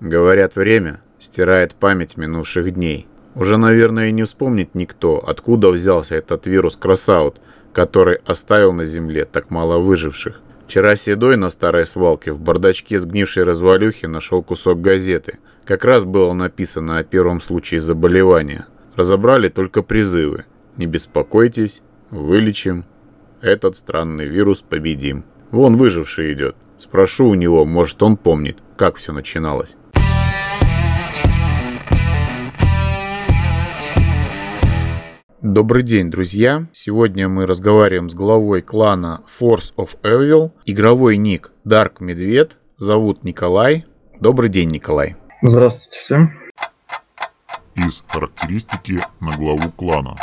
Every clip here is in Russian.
Говорят, время стирает память минувших дней. Уже, наверное, не вспомнит никто, откуда взялся этот вирус Красаут, который оставил на земле так мало выживших. Вчера Седой на старой свалке в бардачке сгнившей развалюхи нашел кусок газеты. Как раз было написано о первом случае заболевания. Разобрали только призывы. Не беспокойтесь, вылечим. Этот странный вирус победим. Вон выживший идет. Спрошу у него, может он помнит, как все начиналось. Добрый день, друзья! Сегодня мы разговариваем с главой клана Force of Evil. Игровой ник Dark Медведь. Зовут Николай. Добрый день, Николай. Здравствуйте всем. Из характеристики на главу клана.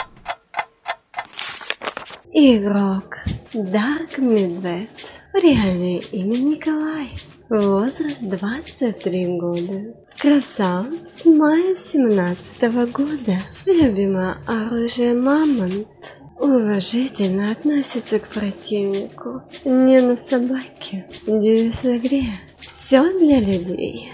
Игрок Dark Медведь. Реальное имя Николай. Возраст 23 года. Красав с мая 17 года. Любимое оружие Мамонт. Уважительно относится к противнику. Не на собаке. Девиз в игре. Все для людей.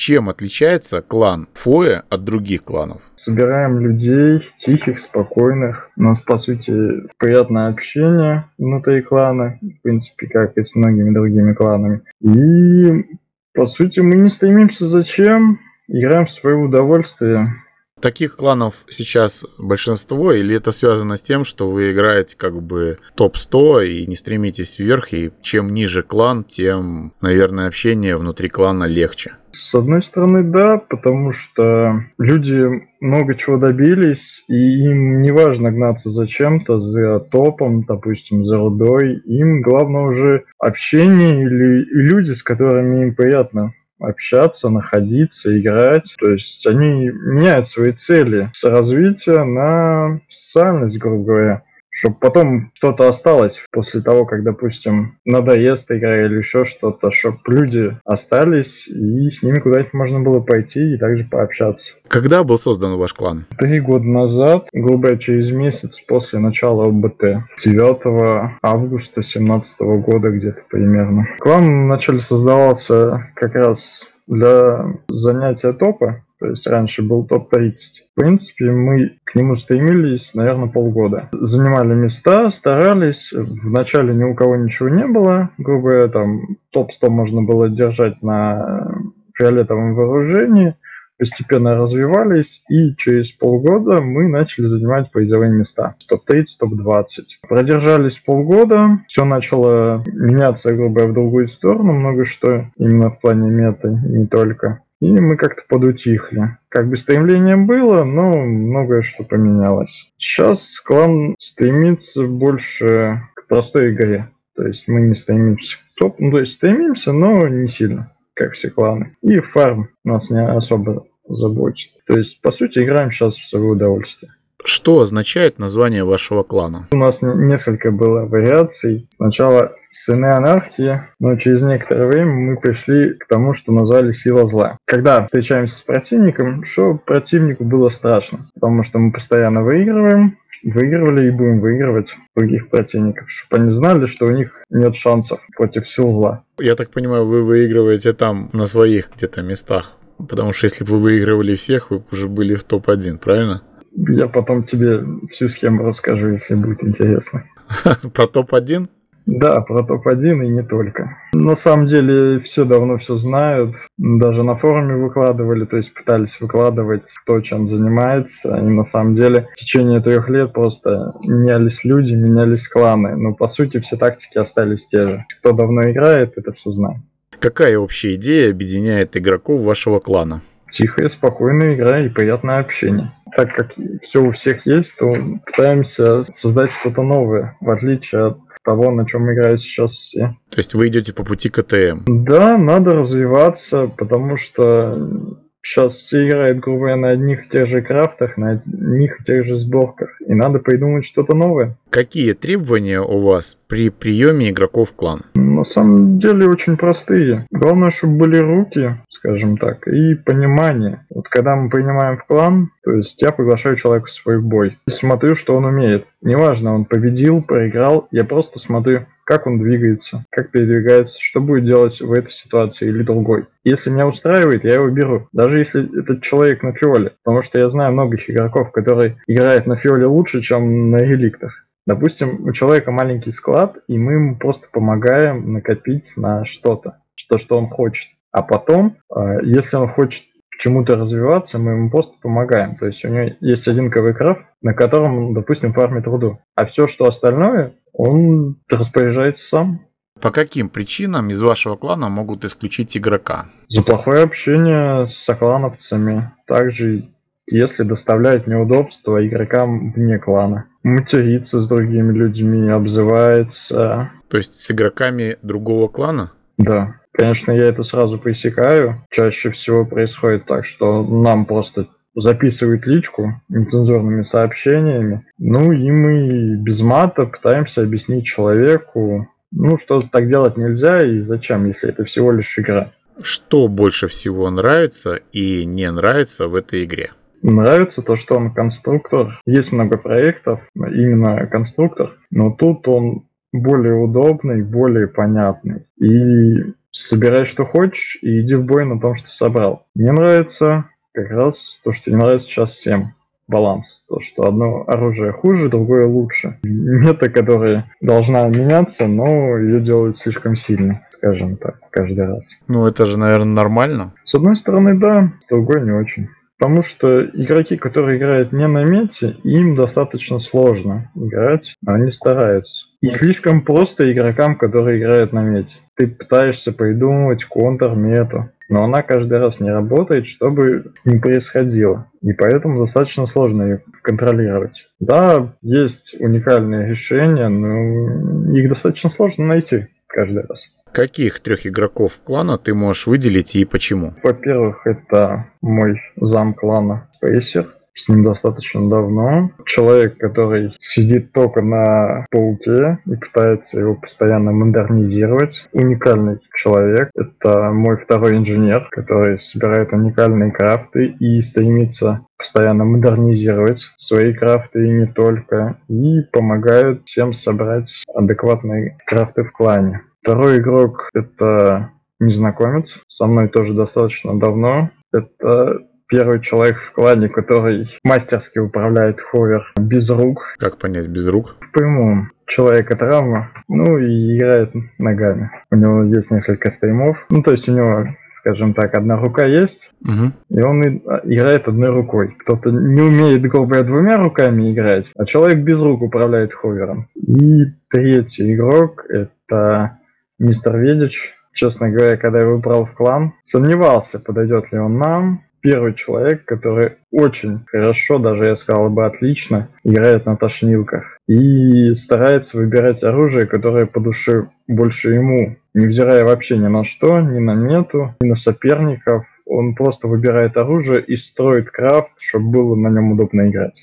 Чем отличается клан Фоя от других кланов? Собираем людей, тихих, спокойных. У нас, по сути, приятное общение внутри клана, в принципе, как и с многими другими кланами. И, по сути, мы не стремимся зачем, играем в свое удовольствие. Таких кланов сейчас большинство, или это связано с тем, что вы играете как бы топ-100 и не стремитесь вверх, и чем ниже клан, тем, наверное, общение внутри клана легче? С одной стороны, да, потому что люди много чего добились, и им не важно гнаться за чем-то, за топом, допустим, за рудой. Им главное уже общение или люди, с которыми им приятно общаться, находиться, играть. То есть они меняют свои цели с развития на социальность, грубо говоря чтобы потом что-то осталось после того, как, допустим, надоест игра или еще что-то, чтобы люди остались и с ними куда-нибудь можно было пойти и также пообщаться. Когда был создан ваш клан? Три года назад, грубо через месяц после начала ОБТ, 9 августа 2017 года где-то примерно. Клан вначале создавался как раз для занятия топа, то есть раньше был топ-30. В принципе, мы к нему стремились, наверное, полгода. Занимали места, старались. Вначале ни у кого ничего не было. Грубо говоря, там топ-100 можно было держать на фиолетовом вооружении. Постепенно развивались, и через полгода мы начали занимать призовые места. Топ-30, топ-20. Продержались полгода, все начало меняться, грубо говоря, в другую сторону, много что, именно в плане меты, не только. И мы как-то подутихли. Как бы стремление было, но многое что поменялось. Сейчас клан стремится больше к простой игре. То есть мы не стремимся к топ, ну то есть стремимся, но не сильно, как все кланы. И фарм нас не особо заботит. То есть, по сути, играем сейчас в свое удовольствие. Что означает название вашего клана? У нас несколько было вариаций. Сначала сыны анархии, но через некоторое время мы пришли к тому, что назвали сила зла. Когда встречаемся с противником, что противнику было страшно, потому что мы постоянно выигрываем, выигрывали и будем выигрывать других противников, чтобы они знали, что у них нет шансов против сил зла. Я так понимаю, вы выигрываете там на своих где-то местах, потому что если бы вы выигрывали всех, вы уже были в топ-1, правильно? Я потом тебе всю схему расскажу, если будет интересно. Про топ-1? Да, про топ-1 и не только. На самом деле все давно все знают. Даже на форуме выкладывали, то есть пытались выкладывать, кто чем занимается. И на самом деле в течение трех лет просто менялись люди, менялись кланы. Но по сути все тактики остались те же. Кто давно играет, это все знает. Какая общая идея объединяет игроков вашего клана? Тихая, спокойная игра и приятное общение так как все у всех есть, то пытаемся создать что-то новое, в отличие от того, на чем играют сейчас все. То есть вы идете по пути КТМ? Да, надо развиваться, потому что сейчас все играют, грубо говоря, на одних и тех же крафтах, на одних и тех же сборках, и надо придумать что-то новое. Какие требования у вас при приеме игроков в клан? На самом деле очень простые. Главное, чтобы были руки, скажем так, и понимание. Вот когда мы принимаем в клан, то есть я приглашаю человека в свой бой и смотрю, что он умеет. Неважно, он победил, проиграл, я просто смотрю, как он двигается, как передвигается, что будет делать в этой ситуации или другой. Если меня устраивает, я его беру. Даже если этот человек на фиоле. Потому что я знаю многих игроков, которые играют на фиоле лучше, чем на реликтах. Допустим, у человека маленький склад, и мы ему просто помогаем накопить на что-то, что, что он хочет. А потом, э, если он хочет чему-то развиваться, мы ему просто помогаем. То есть у него есть один КВ-крафт, на котором он, допустим, фармит руду. А все, что остальное, он распоряжается сам. По каким причинам из вашего клана могут исключить игрока? За плохое общение с соклановцами. Также если доставляет неудобства игрокам вне клана. Матерится с другими людьми, обзывается. То есть с игроками другого клана? Да. Конечно, я это сразу пресекаю. Чаще всего происходит так, что нам просто записывают личку нецензурными сообщениями. Ну и мы без мата пытаемся объяснить человеку, ну, что так делать нельзя и зачем, если это всего лишь игра. Что больше всего нравится и не нравится в этой игре? Нравится то, что он конструктор. Есть много проектов, именно конструктор, но тут он более удобный, более понятный. И собирай, что хочешь, и иди в бой на том, что собрал. Мне нравится как раз то, что не нравится сейчас всем. Баланс. То, что одно оружие хуже, другое лучше. Мета, которая должна меняться, но ее делают слишком сильно, скажем так, каждый раз. Ну, это же, наверное, нормально. С одной стороны, да, с другой не очень. Потому что игроки, которые играют не на мете, им достаточно сложно играть, но они стараются. И слишком просто игрокам, которые играют на мете. Ты пытаешься придумывать контр-мету, но она каждый раз не работает, чтобы не происходило. И поэтому достаточно сложно ее контролировать. Да, есть уникальные решения, но их достаточно сложно найти каждый раз. Каких трех игроков клана ты можешь выделить и почему? Во-первых, это мой зам клана Спейсер. С ним достаточно давно. Человек, который сидит только на пауке и пытается его постоянно модернизировать. Уникальный человек. Это мой второй инженер, который собирает уникальные крафты и стремится постоянно модернизировать свои крафты и не только. И помогает всем собрать адекватные крафты в клане. Второй игрок — это незнакомец, со мной тоже достаточно давно. Это первый человек в клане, который мастерски управляет ховер без рук. Как понять без рук? В ПМУ человека травма, ну и играет ногами. У него есть несколько стримов. Ну, то есть у него, скажем так, одна рука есть, угу. и он играет одной рукой. Кто-то не умеет, грубо говоря, двумя руками играть, а человек без рук управляет ховером. И третий игрок — это мистер Ведич. Честно говоря, когда я выбрал в клан, сомневался, подойдет ли он нам. Первый человек, который очень хорошо, даже я сказал бы отлично, играет на тошнилках. И старается выбирать оружие, которое по душе больше ему. Невзирая вообще ни на что, ни на мету, ни на соперников. Он просто выбирает оружие и строит крафт, чтобы было на нем удобно играть.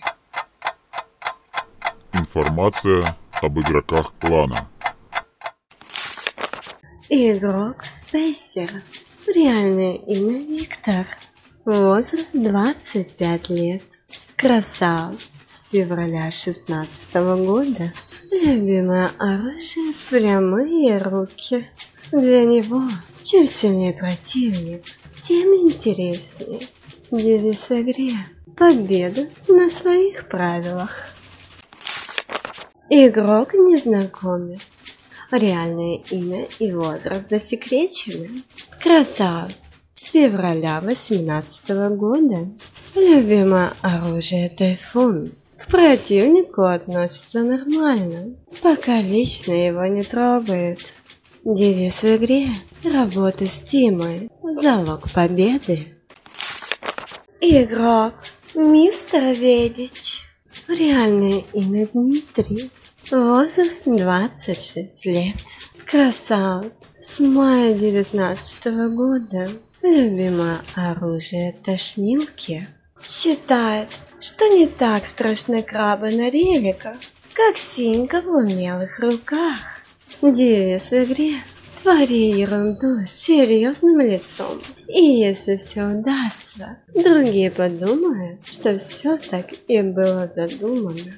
Информация об игроках клана. Игрок Спейсер. Реальное имя Виктор. Возраст 25 лет. Красав. С февраля 16 года. Любимое оружие – прямые руки. Для него, чем сильнее противник, тем интереснее. Девиз в игре – победа на своих правилах. Игрок-незнакомец реальное имя и возраст засекречены. Красавец с февраля 18 года. Любимое оружие Тайфун. К противнику относится нормально, пока лично его не трогают. Девиз в игре – работа с Тимой, залог победы. Игрок Мистер Ведич. Реальное имя Дмитрий. Возраст 26 лет. Красавец. С мая 19 года. Любимое оружие тошнилки. Считает, что не так страшны крабы на реликах, как синька в умелых руках. Девиз в игре Твори ерунду с серьезным лицом. И если все удастся, другие подумают, что все так и было задумано.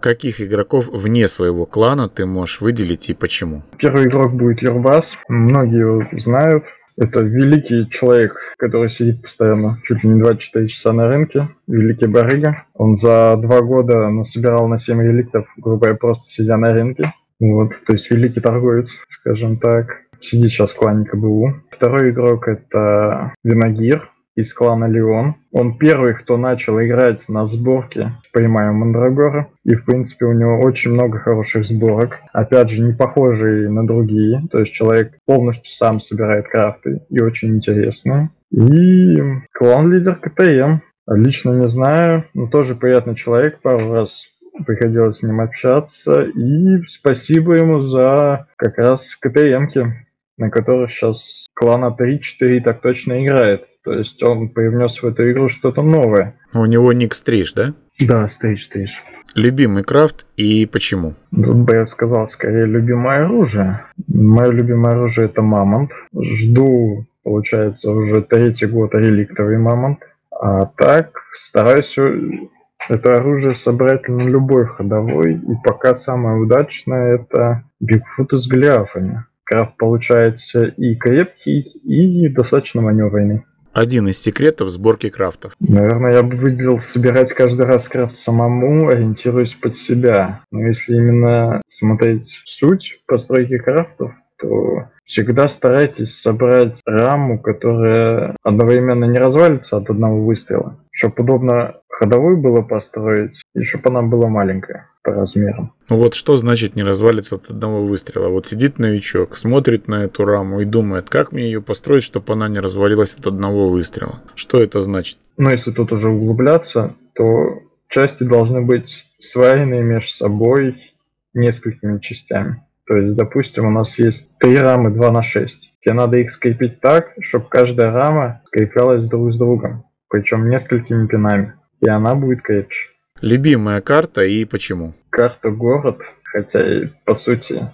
Каких игроков вне своего клана ты можешь выделить и почему? Первый игрок будет Юрбас. Многие его знают. Это великий человек, который сидит постоянно чуть ли не 24 часа на рынке. Великий барыга. Он за два года насобирал на 7 реликтов, грубо говоря, просто сидя на рынке. Вот, то есть великий торговец, скажем так. Сидит сейчас в клане КБУ. Второй игрок это Виногир из клана Леон. Он первый, кто начал играть на сборке «Поймаем Мандрагора». И, в принципе, у него очень много хороших сборок. Опять же, не похожие на другие. То есть человек полностью сам собирает крафты и очень интересные. И клан-лидер КТМ. Лично не знаю, но тоже приятный человек. Пару раз приходилось с ним общаться. И спасибо ему за как раз КТМки, на которых сейчас клана 3-4 так точно играет. То есть он привнес в эту игру что-то новое. У него ник Стриж, да? Да, Стриж, Стриж. Любимый крафт и почему? Тут бы я сказал скорее любимое оружие. Мое любимое оружие это Мамонт. Жду, получается, уже третий год реликтовый Мамонт. А так стараюсь это оружие собрать на любой ходовой. И пока самое удачное это Бигфут из Голиафами. Крафт получается и крепкий, и достаточно маневренный. Один из секретов сборки крафтов. Наверное, я бы выделил собирать каждый раз крафт самому, ориентируясь под себя. Но если именно смотреть суть постройки крафтов, то всегда старайтесь собрать раму, которая одновременно не развалится от одного выстрела, чтобы удобно ходовую было построить, и чтобы она была маленькая по размерам. Ну вот что значит не развалится от одного выстрела? Вот сидит новичок, смотрит на эту раму и думает, как мне ее построить, чтобы она не развалилась от одного выстрела. Что это значит? Ну, если тут уже углубляться, то части должны быть сварены между собой несколькими частями. То есть, допустим, у нас есть три рамы 2 на 6. Тебе надо их скрепить так, чтобы каждая рама скреплялась друг с другом. Причем несколькими пинами. И она будет крепче. Любимая карта и почему? Карта город, хотя и по сути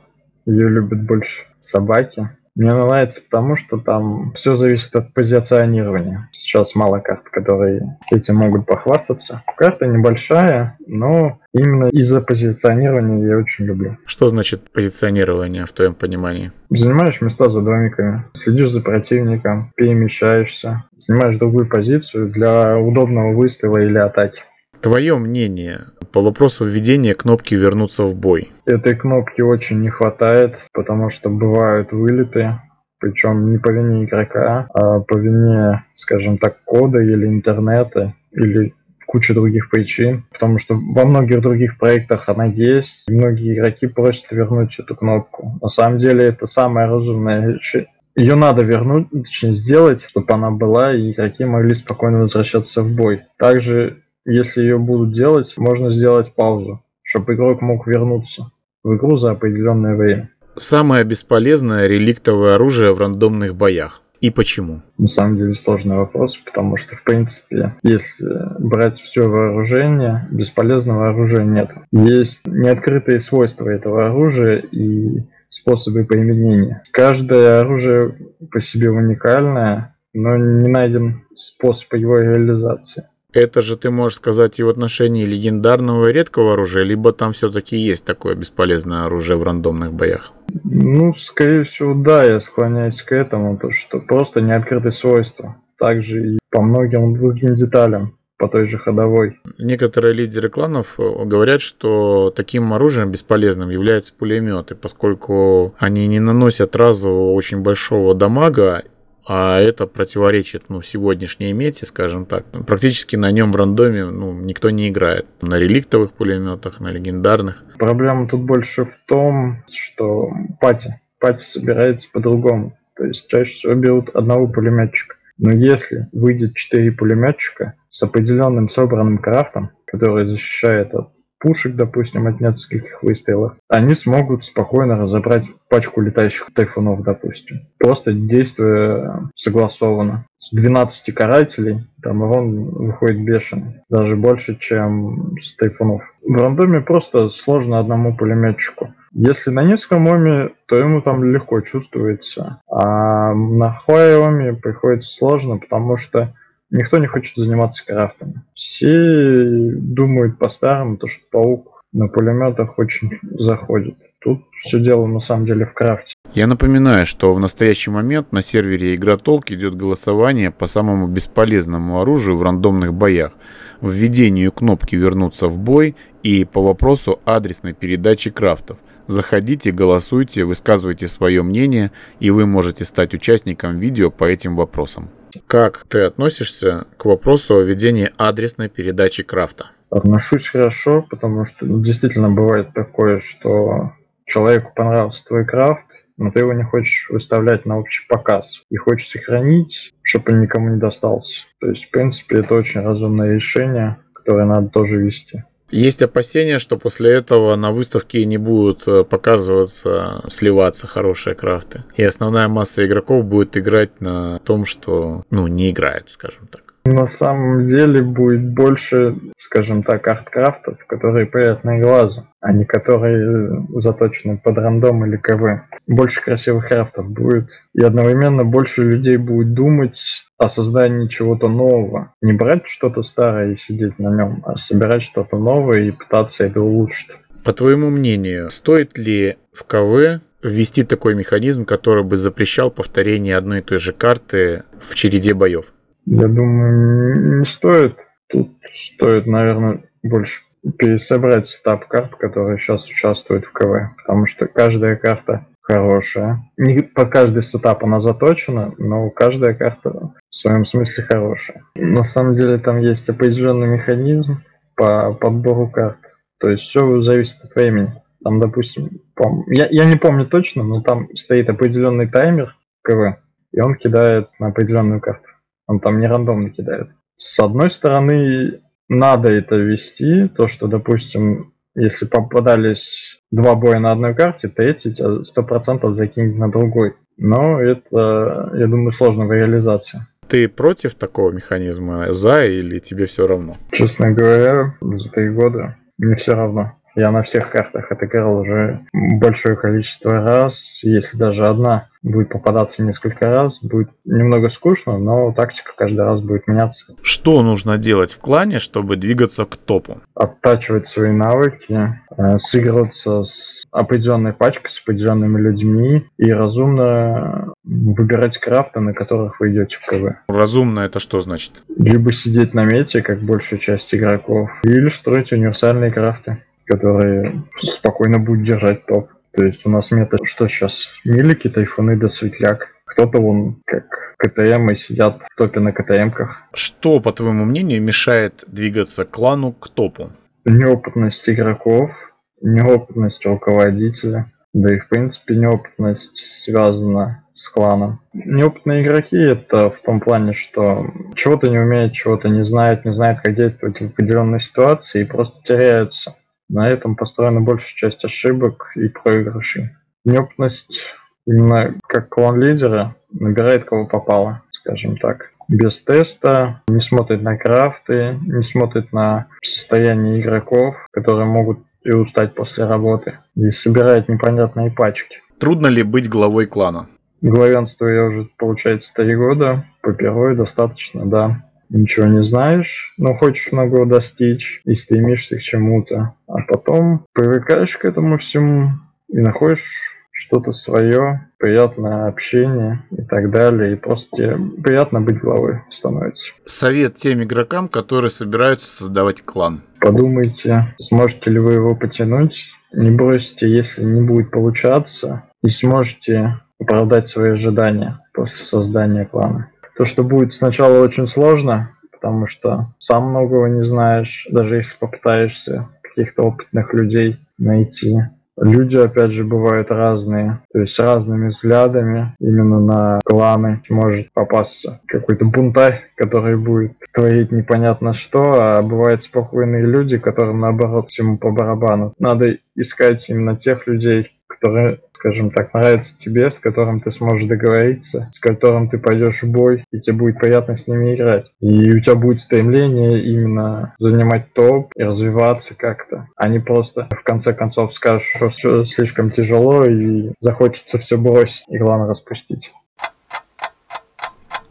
ее любят больше собаки. Мне нравится потому, что там все зависит от позиционирования. Сейчас мало карт, которые этим могут похвастаться. Карта небольшая, но именно из-за позиционирования я очень люблю. Что значит позиционирование в твоем понимании? Занимаешь места за домиками, следишь за противником, перемещаешься, занимаешь другую позицию для удобного выстрела или атаки. Твое мнение по вопросу введения кнопки «Вернуться в бой». Этой кнопки очень не хватает, потому что бывают вылеты, причем не по вине игрока, а по вине, скажем так, кода или интернета, или куча других причин, потому что во многих других проектах она есть, и многие игроки просят вернуть эту кнопку. На самом деле это самое разумное решение. Ее надо вернуть, точнее сделать, чтобы она была, и игроки могли спокойно возвращаться в бой. Также если ее будут делать, можно сделать паузу, чтобы игрок мог вернуться в игру за определенное время. Самое бесполезное реликтовое оружие в рандомных боях. И почему? На самом деле сложный вопрос, потому что, в принципе, если брать все вооружение, бесполезного оружия нет. Есть неоткрытые свойства этого оружия и способы применения. Каждое оружие по себе уникальное, но не найден способ его реализации. Это же ты можешь сказать и в отношении легендарного и редкого оружия, либо там все-таки есть такое бесполезное оружие в рандомных боях? Ну, скорее всего, да, я склоняюсь к этому, то что просто не открытые свойства. Также и по многим другим деталям по той же ходовой. Некоторые лидеры кланов э, говорят, что таким оружием бесполезным являются пулеметы, поскольку они не наносят разового очень большого дамага а это противоречит ну, сегодняшней мете, скажем так. Практически на нем в рандоме ну, никто не играет. На реликтовых пулеметах, на легендарных. Проблема тут больше в том, что пати. Пати собирается по-другому. То есть чаще всего берут одного пулеметчика. Но если выйдет 4 пулеметчика с определенным собранным крафтом, который защищает от пушек, допустим, от нескольких выстрелов, они смогут спокойно разобрать пачку летающих тайфунов, допустим. Просто действуя согласованно. С 12 карателей там урон выходит бешеный. Даже больше, чем с тайфунов. В рандоме просто сложно одному пулеметчику. Если на низком оме, то ему там легко чувствуется. А на хай оме приходится сложно, потому что Никто не хочет заниматься крафтами. Все думают по-старому, то что паук на пулеметах очень заходит. Тут все дело на самом деле в крафте. Я напоминаю, что в настоящий момент на сервере Игротолк идет голосование по самому бесполезному оружию в рандомных боях, введению кнопки «Вернуться в бой» и по вопросу адресной передачи крафтов. Заходите, голосуйте, высказывайте свое мнение, и вы можете стать участником видео по этим вопросам. Как ты относишься к вопросу о введении адресной передачи крафта? Отношусь хорошо, потому что действительно бывает такое, что человеку понравился твой крафт, но ты его не хочешь выставлять на общий показ и хочешь сохранить, чтобы он никому не достался. То есть, в принципе, это очень разумное решение, которое надо тоже вести. Есть опасения, что после этого на выставке не будут э, показываться, сливаться хорошие крафты. И основная масса игроков будет играть на том, что, ну, не играет, скажем так. На самом деле будет больше, скажем так, арткрафтов, которые приятны глазу, а не которые заточены под рандом или КВ. Больше красивых крафтов будет. И одновременно больше людей будет думать о создании чего-то нового. Не брать что-то старое и сидеть на нем, а собирать что-то новое и пытаться это улучшить. По твоему мнению, стоит ли в КВ ввести такой механизм, который бы запрещал повторение одной и той же карты в череде боев? Я думаю, не стоит. Тут стоит, наверное, больше пересобрать setup карт, которые сейчас участвуют в КВ. Потому что каждая карта хорошая. Не под каждый setup она заточена, но каждая карта в своем смысле хорошая. На самом деле там есть определенный механизм по подбору карт. То есть все зависит от времени. Там, допустим, пом... я, я не помню точно, но там стоит определенный таймер КВ, и он кидает на определенную карту. Он там не рандомно кидает. С одной стороны, надо это вести, то, что, допустим, если попадались два боя на одной карте, третий тебя сто процентов закинет на другой. Но это, я думаю, сложно в реализации. Ты против такого механизма? За или тебе все равно? Честно говоря, за три года мне все равно. Я на всех картах отыграл уже большое количество раз. Если даже одна будет попадаться несколько раз, будет немного скучно, но тактика каждый раз будет меняться. Что нужно делать в клане, чтобы двигаться к топу? Оттачивать свои навыки, э, сыгрываться с определенной пачкой, с определенными людьми и разумно выбирать крафты, на которых вы идете в КВ. Разумно это что значит? Либо сидеть на мете, как большая часть игроков, или строить универсальные крафты которые спокойно будут держать топ. То есть у нас мета, что сейчас, милики, тайфуны да светляк. Кто-то вон как КТМ и сидят в топе на КТМках. Что, по твоему мнению, мешает двигаться клану к топу? Неопытность игроков, неопытность руководителя, да и в принципе неопытность связана с кланом. Неопытные игроки это в том плане, что чего-то не умеют, чего-то не знают, не знают, как действовать в определенной ситуации и просто теряются. На этом построена большая часть ошибок и проигрышей. Неопытность именно как клан-лидера набирает кого попало, скажем так. Без теста, не смотрит на крафты, не смотрит на состояние игроков, которые могут и устать после работы, и собирает непонятные пачки. Трудно ли быть главой клана? Главенство я уже, получается, три года. По первой достаточно, да ничего не знаешь, но хочешь многого достичь и стремишься к чему-то. А потом привыкаешь к этому всему и находишь что-то свое, приятное общение и так далее. И просто тебе приятно быть главой становится. Совет тем игрокам, которые собираются создавать клан. Подумайте, сможете ли вы его потянуть. Не бросьте, если не будет получаться. И сможете оправдать свои ожидания после создания клана. То, что будет сначала очень сложно, потому что сам многого не знаешь, даже если попытаешься каких-то опытных людей найти. Люди, опять же, бывают разные, то есть с разными взглядами именно на кланы может попасться какой-то бунтарь, который будет творить непонятно что, а бывают спокойные люди, которым наоборот всему по барабану. Надо искать именно тех людей, которые скажем так, нравится тебе, с которым ты сможешь договориться, с которым ты пойдешь в бой, и тебе будет приятно с ними играть. И у тебя будет стремление именно занимать топ и развиваться как-то, а не просто в конце концов скажешь, что все слишком тяжело и захочется все бросить и главное распустить.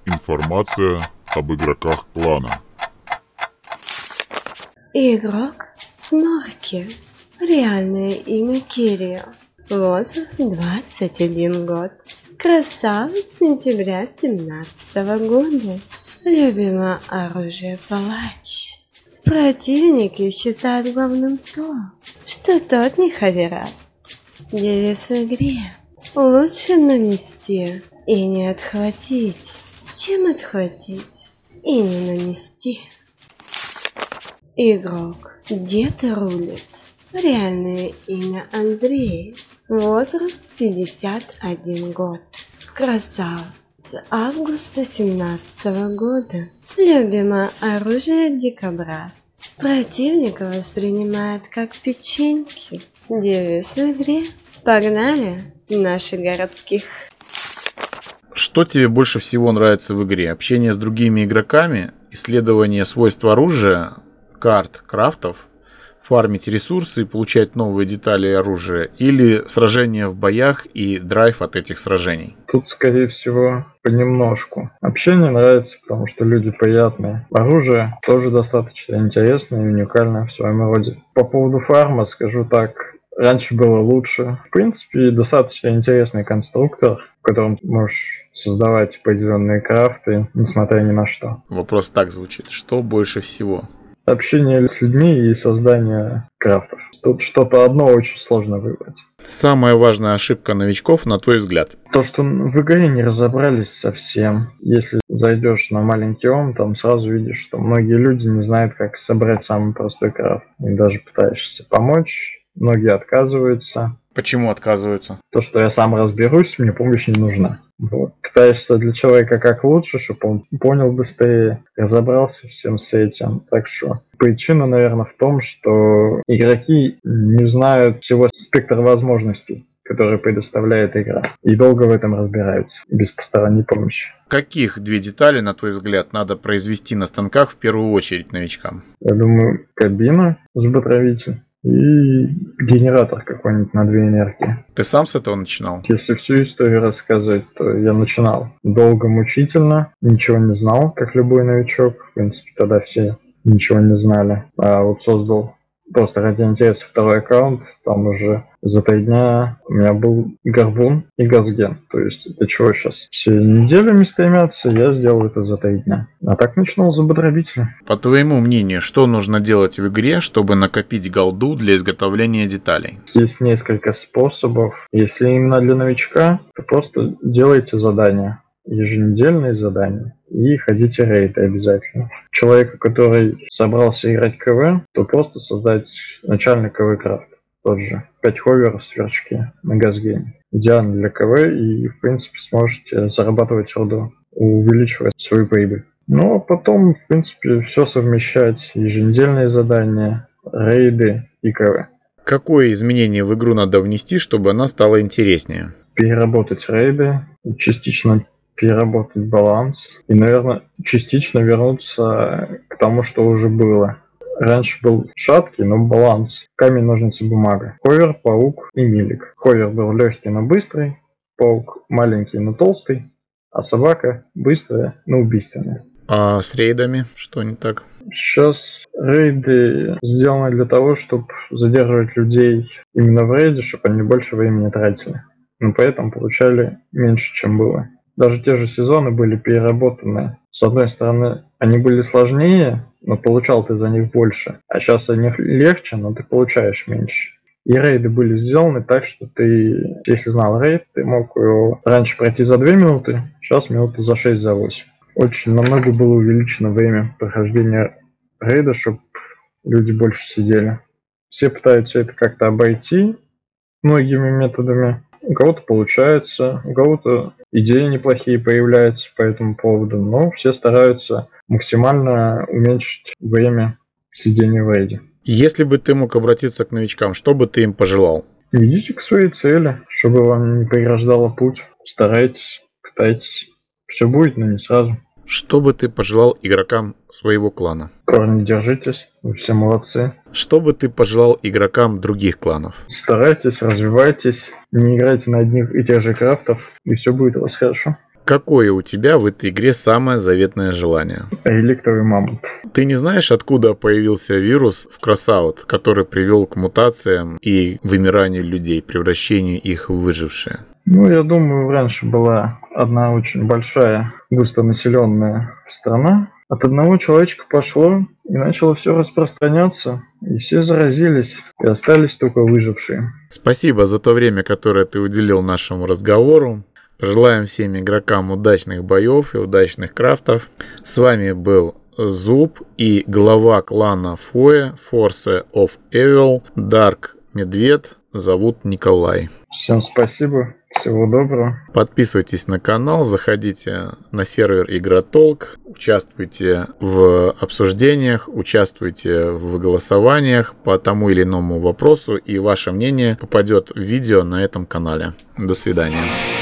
Информация об игроках клана. Игрок Снорки. Реальное имя Кирио. Возраст 21 год. Красавец сентября 17 года. Любимое оружие палач. Противники считают главным то, что тот не ходераст. Девиз в игре. Лучше нанести и не отхватить, чем отхватить и не нанести. Игрок. Дед рулит. Реальное имя Андрей. Возраст 51 год. Красавец. С августа 17 года. Любимое оружие дикобраз. Противника воспринимает как печеньки. Девиз в игре. Погнали, наши городских. Что тебе больше всего нравится в игре? Общение с другими игроками, исследование свойств оружия, карт, крафтов, фармить ресурсы и получать новые детали оружия, или сражения в боях и драйв от этих сражений? Тут, скорее всего, понемножку. Общение нравится, потому что люди приятные. Оружие тоже достаточно интересное и уникальное в своем роде. По поводу фарма скажу так. Раньше было лучше. В принципе, достаточно интересный конструктор, в котором ты можешь создавать определенные крафты, несмотря ни на что. Вопрос так звучит. Что больше всего? Общение с людьми и создание крафтов. Тут что-то одно очень сложно выбрать. Самая важная ошибка новичков, на твой взгляд? То, что в игре не разобрались совсем. Если зайдешь на маленький ом, там сразу видишь, что многие люди не знают, как собрать самый простой крафт. И даже пытаешься помочь, многие отказываются. Почему отказываются? То, что я сам разберусь, мне помощь не нужна. Вот. Пытаешься для человека как лучше, чтобы он понял быстрее, разобрался всем с этим. Так что причина, наверное, в том, что игроки не знают всего спектра возможностей которые предоставляет игра. И долго в этом разбираются, без посторонней помощи. Каких две детали, на твой взгляд, надо произвести на станках в первую очередь новичкам? Я думаю, кабина с батровитель и генератор какой-нибудь на две энергии. Ты сам с этого начинал? Если всю историю рассказывать, то я начинал долго, мучительно, ничего не знал, как любой новичок. В принципе, тогда все ничего не знали. А вот создал просто ради интереса второй аккаунт, там уже за три дня у меня был горбун и газген. То есть для чего сейчас все неделями стремятся, я сделал это за три дня. А так начинал за бодробителя. По твоему мнению, что нужно делать в игре, чтобы накопить голду для изготовления деталей? Есть несколько способов. Если именно для новичка, то просто делайте задания еженедельные задания и ходите рейды обязательно. Человеку, который собрался играть КВ, то просто создать начальный КВ крафт. Тот же. 5 ховеров, сверчки на газгейме. Идеально для КВ и, в принципе, сможете зарабатывать руду, увеличивать свою прибыль. Ну, а потом, в принципе, все совмещать. Еженедельные задания, рейды и КВ. Какое изменение в игру надо внести, чтобы она стала интереснее? Переработать рейды, частично переработать баланс и, наверное, частично вернуться к тому, что уже было. Раньше был шаткий, но баланс. Камень, ножницы, бумага. Ховер, паук и милик. Ховер был легкий, но быстрый. Паук маленький, но толстый. А собака быстрая, но убийственная. А с рейдами что не так? Сейчас рейды сделаны для того, чтобы задерживать людей именно в рейде, чтобы они больше времени тратили. Но поэтому получали меньше, чем было. Даже те же сезоны были переработаны. С одной стороны, они были сложнее, но получал ты за них больше. А сейчас они легче, но ты получаешь меньше. И рейды были сделаны так, что ты, если знал рейд, ты мог его раньше пройти за 2 минуты, сейчас минуты за 6, за 8. Очень намного было увеличено время прохождения рейда, чтобы люди больше сидели. Все пытаются это как-то обойти многими методами. У кого-то получается, у кого-то идеи неплохие появляются по этому поводу, но все стараются максимально уменьшить время сидения в рейде. Если бы ты мог обратиться к новичкам, что бы ты им пожелал? Идите к своей цели, чтобы вам не преграждало путь. Старайтесь, пытайтесь. Все будет, но не сразу. Что бы ты пожелал игрокам своего клана? Парни, держитесь, вы все молодцы. Что бы ты пожелал игрокам других кланов? Старайтесь, развивайтесь, не играйте на одних и тех же крафтов, и все будет у вас хорошо. Какое у тебя в этой игре самое заветное желание? Реликтовый мамонт. Ты не знаешь, откуда появился вирус в Красаут, который привел к мутациям и вымиранию людей, превращению их в выжившие? Ну, я думаю, раньше была одна очень большая густонаселенная страна. От одного человечка пошло и начало все распространяться, и все заразились, и остались только выжившие. Спасибо за то время, которое ты уделил нашему разговору. Желаем всем игрокам удачных боев и удачных крафтов. С вами был Зуб и глава клана Фоя, Force of Evil, Dark Медведь, зовут Николай. Всем спасибо. Всего доброго. Подписывайтесь на канал, заходите на сервер Игротолк, участвуйте в обсуждениях, участвуйте в голосованиях по тому или иному вопросу, и ваше мнение попадет в видео на этом канале. До свидания.